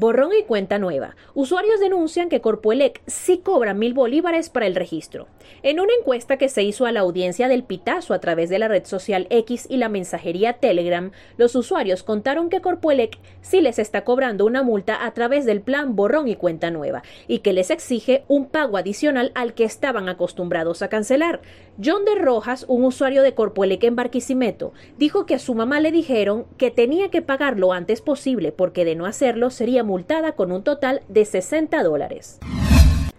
Borrón y cuenta nueva. Usuarios denuncian que Corpoelec sí cobra mil bolívares para el registro. En una encuesta que se hizo a la audiencia del Pitazo a través de la red social X y la mensajería Telegram, los usuarios contaron que Corpoelec sí les está cobrando una multa a través del plan Borrón y cuenta nueva y que les exige un pago adicional al que estaban acostumbrados a cancelar. John de Rojas, un usuario de Corpoelec en Barquisimeto, dijo que a su mamá le dijeron que tenía que pagar lo antes posible porque de no hacerlo sería multada con un total de 60 dólares.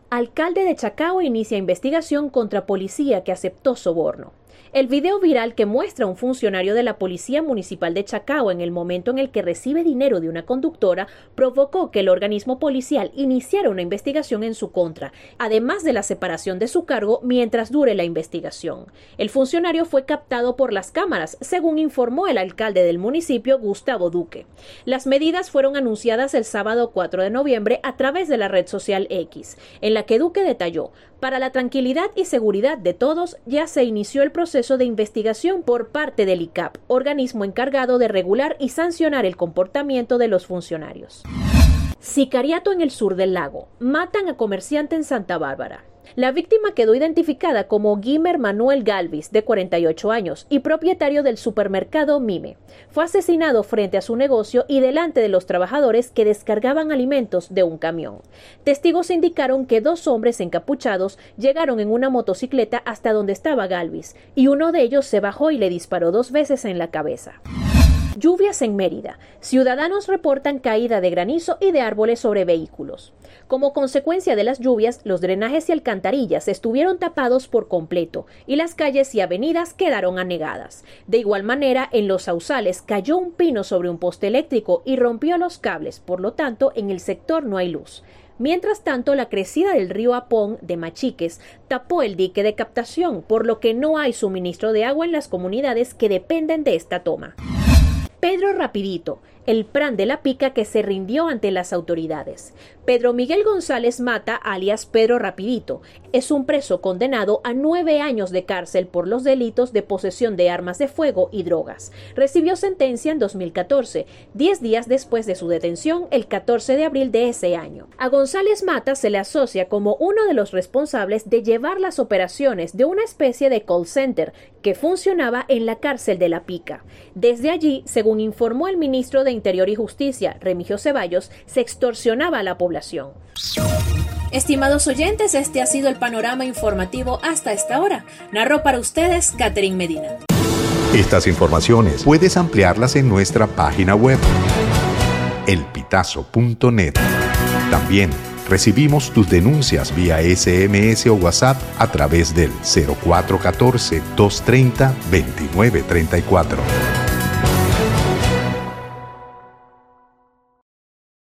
Alcalde de Chacao inicia investigación contra policía que aceptó soborno. El video viral que muestra a un funcionario de la Policía Municipal de Chacao en el momento en el que recibe dinero de una conductora provocó que el organismo policial iniciara una investigación en su contra, además de la separación de su cargo mientras dure la investigación. El funcionario fue captado por las cámaras, según informó el alcalde del municipio, Gustavo Duque. Las medidas fueron anunciadas el sábado 4 de noviembre a través de la red social X, en la que Duque detalló, para la tranquilidad y seguridad de todos, ya se inició el proceso de investigación por parte del ICAP, organismo encargado de regular y sancionar el comportamiento de los funcionarios. Sicariato en el sur del lago. Matan a comerciante en Santa Bárbara. La víctima quedó identificada como Guimer Manuel Galvis, de 48 años, y propietario del supermercado Mime. Fue asesinado frente a su negocio y delante de los trabajadores que descargaban alimentos de un camión. Testigos indicaron que dos hombres encapuchados llegaron en una motocicleta hasta donde estaba Galvis, y uno de ellos se bajó y le disparó dos veces en la cabeza. Lluvias en Mérida. Ciudadanos reportan caída de granizo y de árboles sobre vehículos. Como consecuencia de las lluvias, los drenajes y alcantarillas estuvieron tapados por completo y las calles y avenidas quedaron anegadas. De igual manera, en los sausales cayó un pino sobre un poste eléctrico y rompió los cables, por lo tanto, en el sector no hay luz. Mientras tanto, la crecida del río Apón de Machiques tapó el dique de captación, por lo que no hay suministro de agua en las comunidades que dependen de esta toma. Pedro Rapidito, el Pran de la Pica que se rindió ante las autoridades. Pedro Miguel González Mata, alias Pedro Rapidito, es un preso condenado a nueve años de cárcel por los delitos de posesión de armas de fuego y drogas. Recibió sentencia en 2014, diez días después de su detención, el 14 de abril de ese año. A González Mata se le asocia como uno de los responsables de llevar las operaciones de una especie de call center que funcionaba en la cárcel de La Pica. Desde allí, según informó el ministro de Interior y Justicia, Remigio Ceballos, se extorsionaba a la población. Estimados oyentes, este ha sido el panorama informativo hasta esta hora. Narró para ustedes Catherine Medina. Estas informaciones puedes ampliarlas en nuestra página web, elpitazo.net. También recibimos tus denuncias vía SMS o WhatsApp a través del 0414 230 2934.